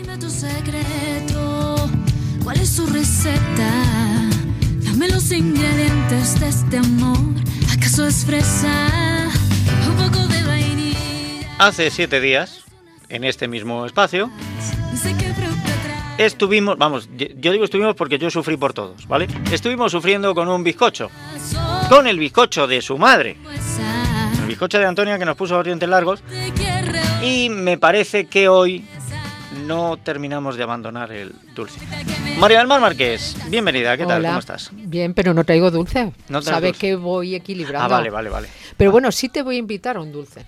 Dime tu secreto, ¿cuál es su receta? Dame los ingredientes de este amor. ¿Acaso es fresa? Un poco de vainilla. Hace siete días, en este mismo espacio, estuvimos, vamos, yo digo estuvimos porque yo sufrí por todos, ¿vale? Estuvimos sufriendo con un bizcocho, con el bizcocho de su madre, el bizcocho de Antonia que nos puso los dientes largos, y me parece que hoy no terminamos de abandonar el dulce. María del Mar Márquez, bienvenida, ¿qué tal? Hola. ¿Cómo estás? Bien, pero no traigo dulce. No Sabes dulce. que voy equilibrando. Ah, vale, vale, vale. Pero bueno, sí te voy a invitar a un dulce.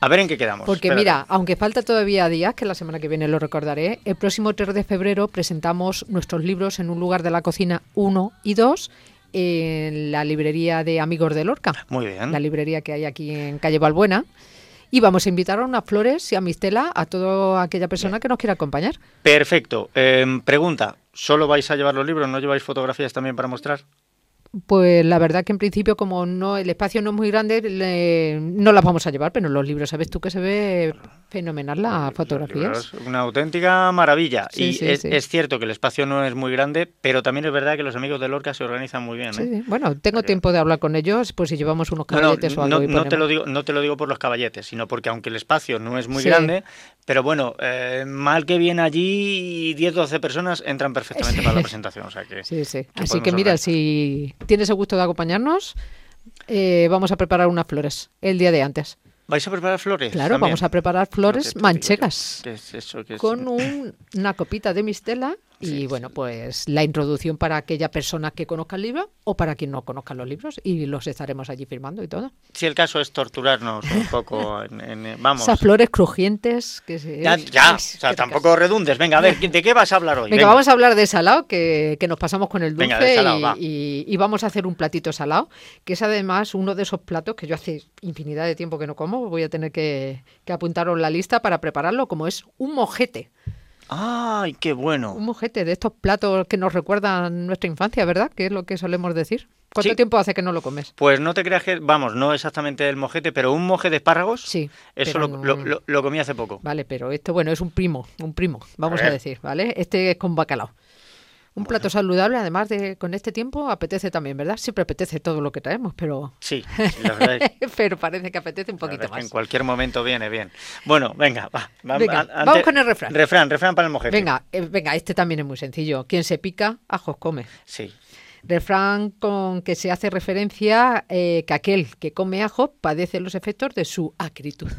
A ver en qué quedamos. Porque Espérate. mira, aunque falta todavía días, que la semana que viene lo recordaré, el próximo 3 de febrero presentamos nuestros libros en un lugar de la cocina 1 y 2 en la librería de Amigos de Lorca, Muy bien. la librería que hay aquí en calle Balbuena. Y vamos a invitar a unas flores y a Mistela a toda aquella persona que nos quiera acompañar. Perfecto. Em, pregunta, ¿solo vais a llevar los libros? ¿No lleváis fotografías también para mostrar? Pues la verdad que en principio, como no el espacio no es muy grande, le- no las vamos a llevar, pero los libros sabes tú que se ve fenomenal las fotografías. Libros, Una auténtica maravilla. Sí, y sí, es, sí. es cierto que el espacio no es muy grande, pero también es verdad que los amigos de Lorca se organizan muy bien. ¿eh? sí. Bueno, tengo tiempo de hablar con ellos, pues si llevamos unos No, no, caballetes o algo. no, y te lo digo, no te lo digo por los caballetes, sino porque aunque el espacio no es muy grande, pero bueno, eh, mal que bien allí 10-12 personas entran perfectamente para la presentación. O sea que Sí, sí. que Así que mira, organizar. si tienes el gusto de acompañarnos, eh, vamos a preparar unas flores el día de antes. ¿Vais a preparar flores? Claro, también? vamos a preparar flores No manchegas. ¿Qué es eso? ¿Qué es- con un- una copita de mistela y Sí, bueno, pues la introducción para aquella persona que conozca el libro o para quien no conozca los libros y los estaremos allí firmando y todo. Si el caso es torturarnos un poco, en, en- vamos. Esas flores crujientes que se... Ya, ya, o sea, tampoco redundes. Venga, a ver, ¿de qué vas a hablar hoy? Venga, vamos a hablar de salado, que, que nos pasamos con el dulce Venga, de salado, y, va. y- y vamos a hacer un platito salado, que es además uno de esos platos que yo hace infinidad de tiempo que no como, voy a tener que, que apuntaros la lista para prepararlo, como es un mojete. ¡Ay, qué bueno! Un mojete de estos platos que nos recuerdan nuestra infancia, ¿verdad? Que es lo que solemos decir. ¿Cuánto Sí. tiempo hace que no lo comes? Pues no te creas que, vamos, no exactamente el mojete, pero un moje de espárragos, Sí. eso lo, no- lo- lo- lo comí hace poco. Vale, pero este, bueno, es un primo, un primo, vamos a, decir, ¿vale? Este es con bacalao. Un plato saludable, además de con este tiempo, apetece también, ¿verdad? Siempre apetece todo lo que traemos, pero, Sí, la verdad es- pero parece que apetece un poquito que en más. cualquier momento viene bien. Bueno, venga, va. va- Venga, vamos con el refrán. Refrán, refrán para el mojete. Venga, eh, venga, este también es muy sencillo. Quien se pica, ajos come. Sí. Refrán con que se hace referencia eh, que aquel que come ajos padece los efectos de su acritud.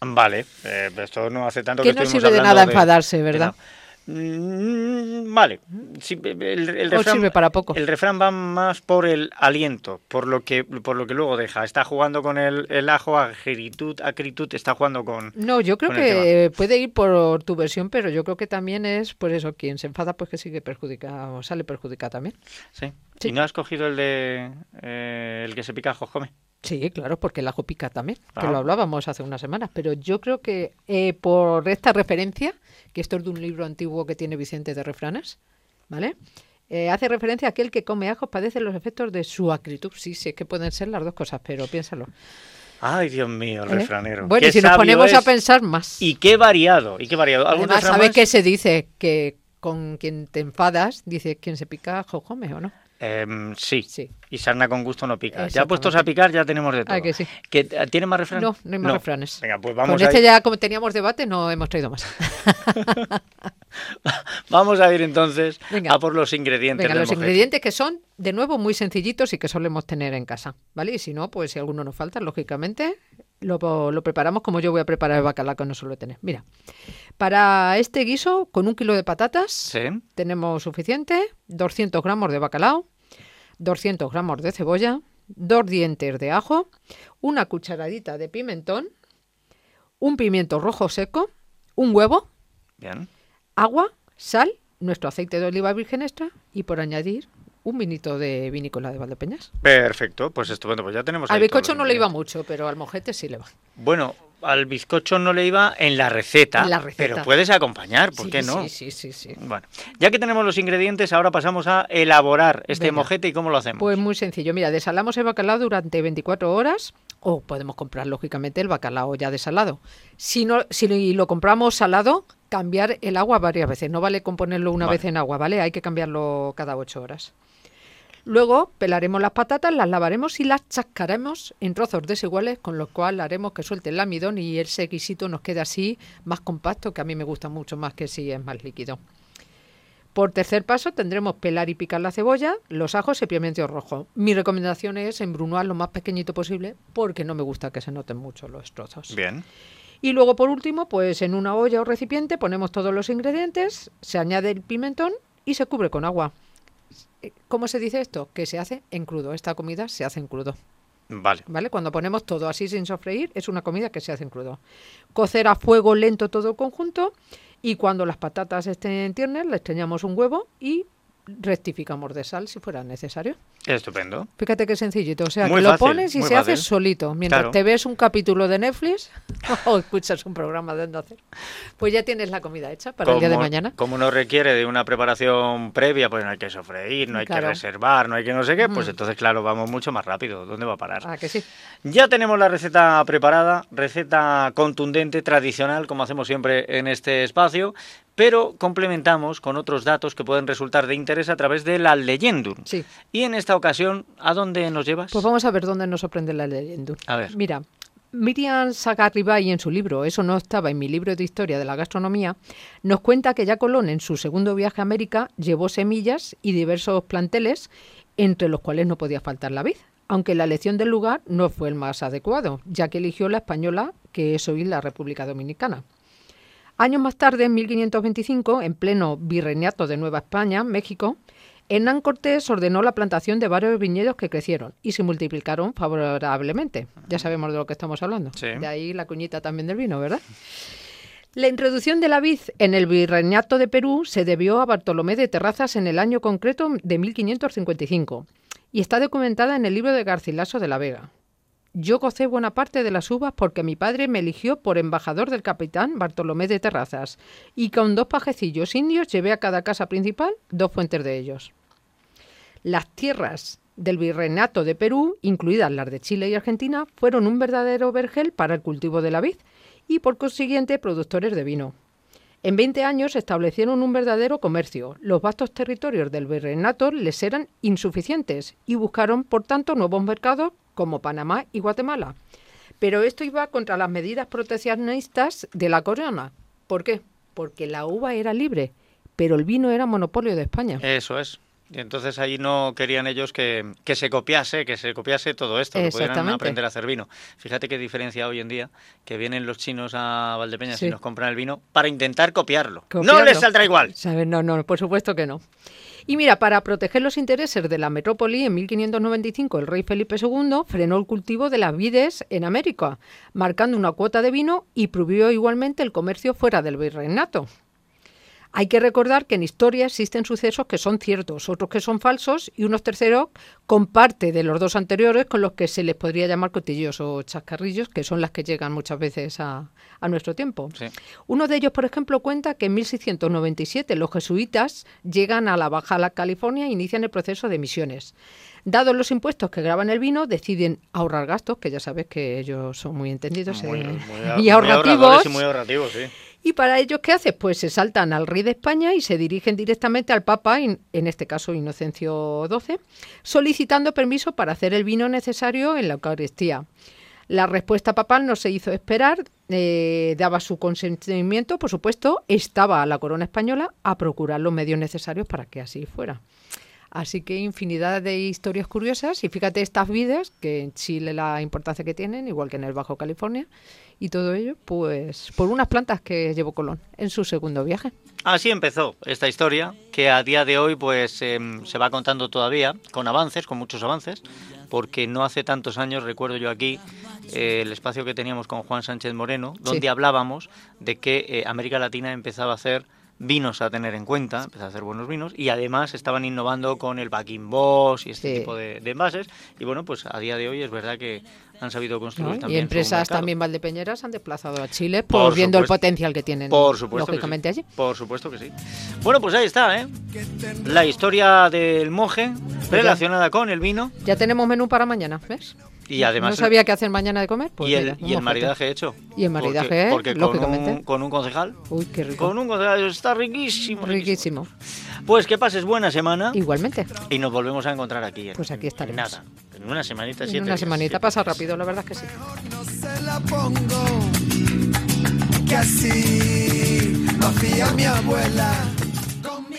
Vale, eh, esto no hace tanto Que que no sirve de nada enfadarse, ¿verdad? Vale, Sí, el, refrán, sirve para poco. el refrán va más por el aliento, por lo que por lo que luego deja. Está jugando con el, el ajo, agritud, acritud, está jugando con... No, yo creo que puede ir por tu versión, pero yo creo que también es, por eso, quien se enfada, pues que sigue perjudicado, sale perjudicado también. Sí. Sí. ¿Y no has cogido el de eh, el que se pica come? Sí, claro, porque el ajo pica también, que Ah. lo hablábamos hace unas semanas, pero yo creo que eh, por esta referencia, que esto es de un libro antiguo que tiene Vicente de Refranes, ¿vale? Eh, hace referencia a aquel que come ajos padece los efectos de su acritud. Sí, sí, es que pueden ser las dos cosas, pero piénsalo. Ay, Dios mío, el ¿eh? refranero. Bueno, Qué y si nos ponemos a pensar más. Y qué variado, y qué variado. ¿Algún Además, refrán ¿sabes qué se dice? Que con quien te enfadas, dice, quien se pica, ajo come, ¿o no? Em, sí. Sí. Y sarna con gusto no pica. Ya puestos a picar ya tenemos de todo. Ah, que sí. ¿Que, eh, ¿Tiene más refranes? No, no hay más refranes. Venga, pues vamos Con a, este ir, ya, como teníamos debate, no hemos traído más. vamos a ir entonces Venga. a por los ingredientes Venga, los ingredientes que son, de nuevo, muy sencillitos y que solemos tener en casa, ¿vale? Y si no, pues si alguno nos falta, lógicamente, lo, lo preparamos como yo voy a preparar el bacalao que no suelo tener. Mira, para este guiso, con un kilo de patatas, Sí. tenemos suficiente, 200 gramos de bacalao, 200 gramos de cebolla, dos dientes de ajo, una cucharadita de pimentón, un pimiento rojo seco, un huevo, Bien. agua, sal, nuestro aceite de oliva virgen extra y por añadir un vinito de vinícola de Valdepeñas. Perfecto, pues estupendo, pues ya tenemos Al bizcocho no le iba mucho, pero al mojete sí le va. Bueno, al bizcocho no le iba en la receta, En la receta. pero puedes acompañar, ¿por Sí, qué no? Sí, sí, sí, sí. Bueno, ya que tenemos los ingredientes, ahora pasamos a elaborar este Venga. mojete y cómo lo hacemos. Pues muy sencillo. Mira, desalamos el bacalao durante 24 horas o podemos comprar, lógicamente, el bacalao ya desalado. Si, no, si lo compramos salado, cambiar el agua varias veces. No vale con ponerlo una vez en agua, ¿vale? Hay que cambiarlo cada ocho horas. Luego pelaremos las patatas, las lavaremos y las chascaremos en trozos desiguales, con lo cual haremos que suelte el almidón y ese guisito nos quede así más compacto, que a mí me gusta mucho más que si es más líquido. Por tercer paso tendremos pelar y picar la cebolla, los ajos y pimiento rojo. Mi recomendación es embrunar lo más pequeñito posible porque no me gusta que se noten mucho los trozos. Bien. Y luego por último, pues en una olla o recipiente ponemos todos los ingredientes, se añade el pimentón y se cubre con agua. Eh, ¿Cómo se dice esto? Que se hace en crudo. Esta comida se hace en crudo. Vale. ¿Vale? Cuando ponemos todo así sin sofreír, es una comida que se hace en crudo. Cocer a fuego lento todo el conjunto y cuando las patatas estén tiernas, le extrañamos un huevo y rectificamos de sal si fuera necesario. Estupendo. Fíjate qué sencillito. O sea, que lo pones y se hace solito. Mientras te ves un capítulo de Netflix o escuchas un programa de Onda pues ya tienes la comida hecha para el día de mañana. Como no requiere de una preparación previa, pues no hay que sofreír, no hay que reservar, no hay que no sé qué, pues entonces, claro, vamos mucho más rápido. ¿Dónde va a parar? Ah, que sí. Ya tenemos la receta preparada, receta contundente, tradicional, como hacemos siempre en este espacio, pero complementamos con otros datos que pueden resultar de interés a través de la leyendum. Sí. Y en esta ocasión, ¿a dónde nos llevas? Pues vamos a ver dónde nos sorprende la leyendum. A ver. Mira, Miriam Sagarribay en su libro, eso no estaba en mi libro de historia de la gastronomía, nos cuenta que ya Colón en su segundo viaje a América llevó semillas y diversos planteles, entre los cuales no podía faltar la vid, aunque la elección del lugar no fue el más adecuado, ya que eligió la española, que es hoy la República Dominicana. Años más tarde, en 1525, en pleno virreinato de Nueva España, México, Hernán Cortés ordenó la plantación de varios viñedos que crecieron y se multiplicaron favorablemente. Ya sabemos de lo que estamos hablando. De ahí la cuñita también del vino, ¿verdad? La introducción de la vid en el virreinato de Perú se debió a Bartolomé de Terrazas en el año concreto de 1555 y está documentada en el libro de Garcilaso de la Vega. Yo gocé buena parte de las uvas porque mi padre me eligió por embajador del capitán Bartolomé de Terrazas y con dos pajecillos indios llevé a cada casa principal dos fuentes de ellos. Las tierras del virreinato de Perú, incluidas las de Chile y Argentina, fueron un verdadero vergel para el cultivo de la vid y por consiguiente productores de vino. En 20 años establecieron un verdadero comercio. Los vastos territorios del virreinato les eran insuficientes y buscaron, por tanto, nuevos mercados como Panamá y Guatemala. Pero esto iba contra las medidas proteccionistas de la corona. ¿Por qué? Porque la uva era libre, pero el vino era monopolio de España. Eso es. Y entonces ahí no querían ellos que, se copiase, que se copiase todo esto, que pudieran aprender a hacer vino. Fíjate qué diferencia hoy en día, que vienen los chinos a Valdepeñas y nos compran el vino para intentar copiarlo. No les saldrá igual. No, no, por supuesto que no. Y mira, para proteger los intereses de la metrópoli, en 1595 el rey Felipe II frenó el cultivo de las vides en América, marcando una cuota de vino y prohibió igualmente el comercio fuera del virreinato. Hay que recordar que en historia existen sucesos que son ciertos, otros que son falsos y unos terceros con parte de los dos anteriores con los que se les podría llamar cotillos o chascarrillos, que son las que llegan muchas veces a, nuestro tiempo. Uno de ellos, por ejemplo, cuenta que en 1697 los jesuitas llegan a la Baja California e inician el proceso de misiones. Dados los impuestos que graban el vino, deciden ahorrar gastos, que ya sabes que ellos son muy entendidos eh, y ahorrativos. y muy ahorrativos sí. Y para ellos, ¿qué hace? Pues se saltan al rey de España y se dirigen directamente al Papa, en, este caso Inocencio XII, solicitando permiso para hacer el vino necesario en la Eucaristía. La respuesta papal no se hizo esperar, eh, daba su consentimiento, por supuesto, estaba la corona española a procurar los medios necesarios para que así fuera. Así que infinidad de historias curiosas. Y fíjate estas vidas que en Chile la importancia que tienen, igual que en el Bajo California, y todo ello, pues por unas plantas que llevó Colón en su segundo viaje. Así empezó esta historia, que a día de hoy pues em, se va contando todavía, con avances, con muchos avances, porque no hace tantos años, recuerdo yo aquí, eh, el espacio que teníamos con Juan Sánchez Moreno, donde hablábamos de que eh, América Latina empezaba a hacer vinos a tener en cuenta, empezó a hacer buenos vinos y además estaban innovando con el backing boss y este tipo de, envases y bueno, pues a día de hoy es verdad que han sabido construir también. Y empresas también valdepeñeras han desplazado a Chile por, viendo el potencial que tienen por supuesto lógicamente allí. Por supuesto que sí. Bueno, pues ahí está, ¿eh? La historia del monje relacionada con el vino. Ya tenemos menú para mañana, ¿ves? Y además no sabía qué hacer mañana de comer. Pues y el, mira, y el maridaje hecho. Y el maridaje, porque, porque lógicamente. Con un, con un concejal. Uy, qué rico. Con un concejal está riquísimo, riquísimo. Riquísimo. Pues que pases buena semana Igualmente. y nos volvemos a encontrar aquí. en- Pues aquí estaremos. Nada, en una semanita, En siete una días, semanita siete pasa días. rápido, la verdad es que sí. no se la pongo. Que así lo hacía mi abuela. Con mi.